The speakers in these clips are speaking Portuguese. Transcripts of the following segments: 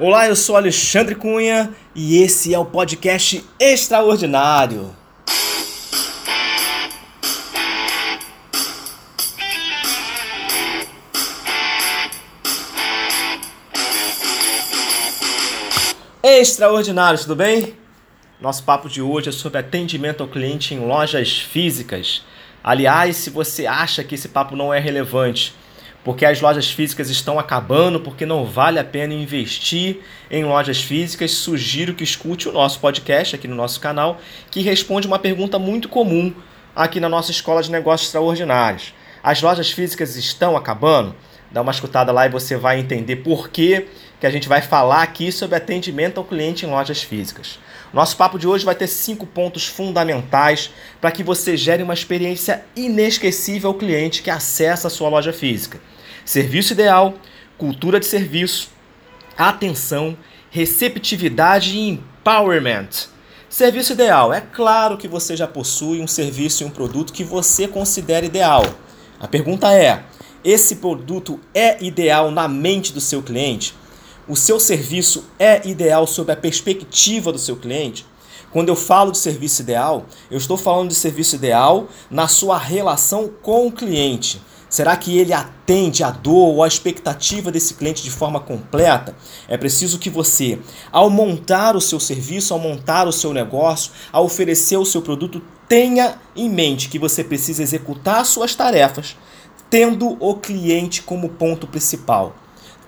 Olá, eu sou Alexandre Cunha e esse é o podcast Extraordinário. Extraordinário, tudo bem? Nosso papo de hoje é sobre atendimento ao cliente em lojas físicas. Aliás, se você acha que esse papo não é relevante, porque as lojas físicas estão acabando, porque não vale a pena investir em lojas físicas, sugiro que escute o nosso podcast aqui no nosso canal, que responde uma pergunta muito comum aqui na nossa Escola de Negócios Extraordinários. As lojas físicas estão acabando? Dá uma escutada lá e você vai entender por que, que a gente vai falar aqui sobre atendimento ao cliente em lojas físicas. Nosso papo de hoje vai ter cinco pontos fundamentais para que você gere uma experiência inesquecível ao cliente que acessa a sua loja física. Serviço ideal, cultura de serviço, atenção, receptividade e empowerment. Serviço ideal. É claro que você já possui um serviço e um produto que você considera ideal. A pergunta é: esse produto é ideal na mente do seu cliente? O seu serviço é ideal sob a perspectiva do seu cliente? Quando eu falo de serviço ideal, eu estou falando de serviço ideal na sua relação com o cliente. Será que ele atende a dor ou a expectativa desse cliente de forma completa? É preciso que você, ao montar o seu serviço, ao montar o seu negócio, ao oferecer o seu produto, tenha em mente que você precisa executar suas tarefas tendo o cliente como ponto principal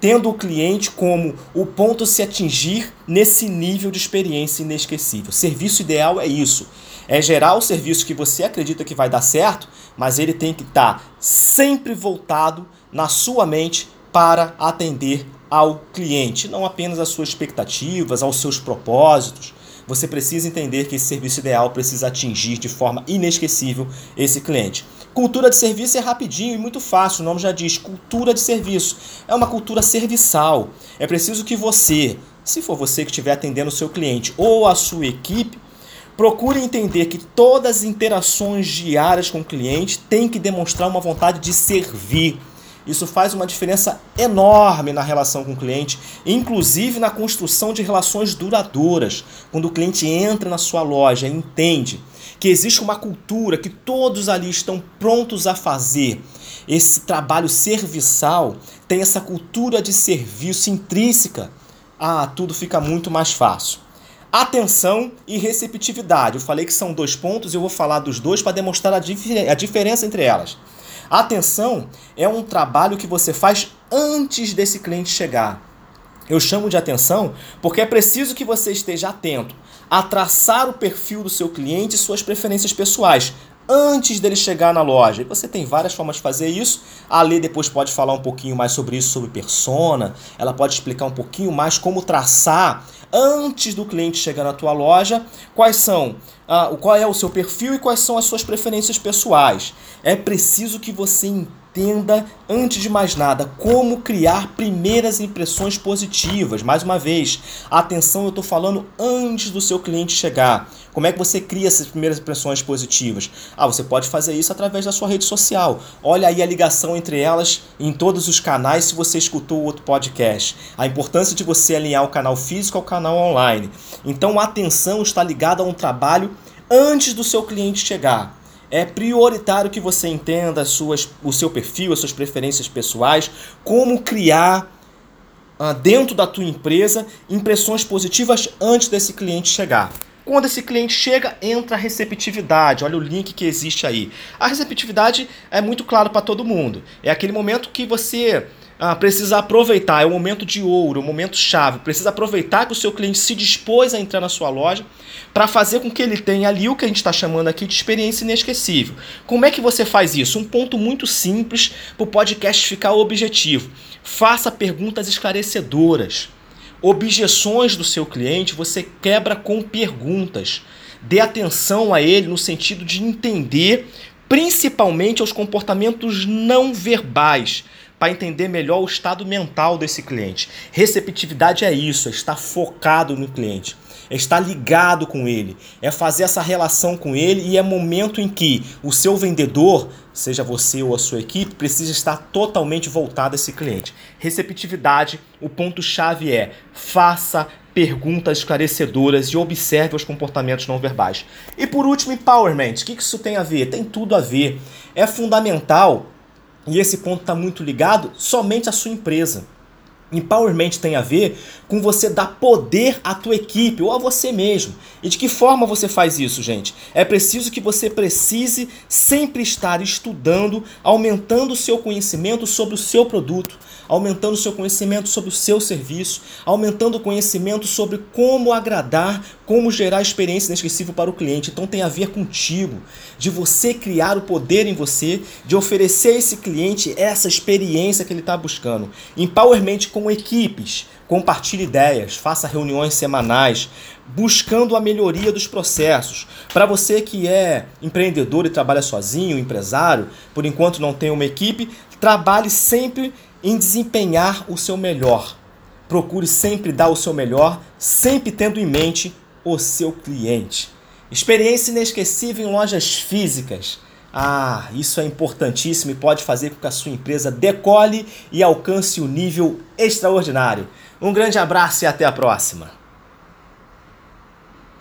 tendo o cliente como o ponto se atingir nesse nível de experiência inesquecível. Serviço ideal é isso. É gerar o serviço que você acredita que vai dar certo, mas ele tem que estar sempre voltado na sua mente para atender ao cliente, não apenas às suas expectativas, aos seus propósitos. Você precisa entender que esse serviço ideal precisa atingir de forma inesquecível esse cliente. Cultura de serviço é rapidinho e muito fácil, o nome já diz, cultura de serviço. É uma cultura serviçal. É preciso que você, se for você que estiver atendendo o seu cliente ou a sua equipe, procure entender que todas as interações diárias com o cliente têm que demonstrar uma vontade de servir. Isso faz uma diferença enorme na relação com o cliente, inclusive na construção de relações duradouras. Quando o cliente entra na sua loja, entende que existe uma cultura que todos ali estão prontos a fazer. Esse trabalho serviçal tem essa cultura de serviço intrínseca. Ah, tudo fica muito mais fácil. Atenção e receptividade. Eu falei que são dois pontos, eu vou falar dos dois para demonstrar a, difer a diferença entre elas. Atenção é um trabalho que você faz antes desse cliente chegar. Eu chamo de atenção porque é preciso que você esteja atento a traçar o perfil do seu cliente e suas preferências pessoais antes dele chegar na loja. E você tem várias formas de fazer isso. A Lê depois pode falar um pouquinho mais sobre isso, sobre persona. Ela pode explicar um pouquinho mais como traçar antes do cliente chegar na tua loja, quais são, uh, qual é o seu perfil e quais são as suas preferências pessoais. É preciso que você entenda entenda, antes de mais nada, como criar primeiras impressões positivas. Mais uma vez, atenção, eu estou falando antes do seu cliente chegar. Como é que você cria essas primeiras impressões positivas? Ah, você pode fazer isso através da sua rede social. Olha aí a ligação entre elas em todos os canais se você escutou o outro podcast. A importância de você alinhar o canal físico ao canal online. Então, a atenção está ligada a um trabalho antes do seu cliente chegar é prioritário que você entenda as suas, o seu perfil, as suas preferências pessoais, como criar uh, dentro da tua empresa impressões positivas antes desse cliente chegar. Quando esse cliente chega, entra a receptividade. Olha o link que existe aí. A receptividade é muito claro para todo mundo. É aquele momento que você ah, precisa aproveitar, é o momento de ouro, o momento chave. Precisa aproveitar que o seu cliente se dispôs a entrar na sua loja para fazer com que ele tenha ali o que a gente está chamando aqui de experiência inesquecível. Como é que você faz isso? Um ponto muito simples para o podcast ficar objetivo. Faça perguntas esclarecedoras. Objeções do seu cliente você quebra com perguntas. Dê atenção a ele no sentido de entender principalmente aos comportamentos não verbais para entender melhor o estado mental desse cliente. Receptividade é isso, é estar focado no cliente. É estar ligado com ele, é fazer essa relação com ele e é momento em que o seu vendedor, seja você ou a sua equipe, precisa estar totalmente voltado a esse cliente. Receptividade, o ponto-chave é faça perguntas esclarecedoras e observe os comportamentos não verbais. E por último, empowerment. O que isso tem a ver? Tem tudo a ver. É fundamental, e esse ponto está muito ligado, somente à sua empresa. Empowerment tem a ver com você dar poder à tua equipe ou a você mesmo. E de que forma você faz isso, gente? É preciso que você precise sempre estar estudando, aumentando o seu conhecimento sobre o seu produto, aumentando seu conhecimento sobre o seu serviço, aumentando o conhecimento sobre como agradar, como gerar experiência inesquecível para o cliente. Então tem a ver contigo, de você criar o poder em você, de oferecer a esse cliente essa experiência que ele está buscando. Empowerment com equipes, compartilhe ideias, faça reuniões semanais, buscando a melhoria dos processos. Para você que é empreendedor e trabalha sozinho, empresário, por enquanto não tem uma equipe, trabalhe sempre em desempenhar o seu melhor. Procure sempre dar o seu melhor, sempre tendo em mente o seu cliente. Experiência inesquecível em lojas físicas ah, isso é importantíssimo e pode fazer com que a sua empresa decole e alcance um nível extraordinário. Um grande abraço e até a próxima!